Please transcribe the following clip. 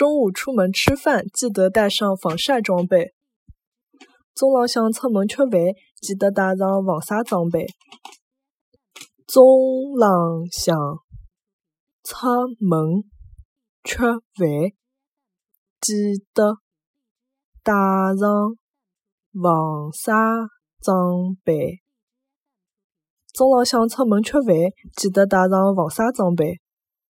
中午出门吃饭记得带上防晒装备。中浪向出门吃饭记得带上防晒装备中浪向出门吃饭记得带上防晒装备中浪向出门吃饭记得带上防晒装备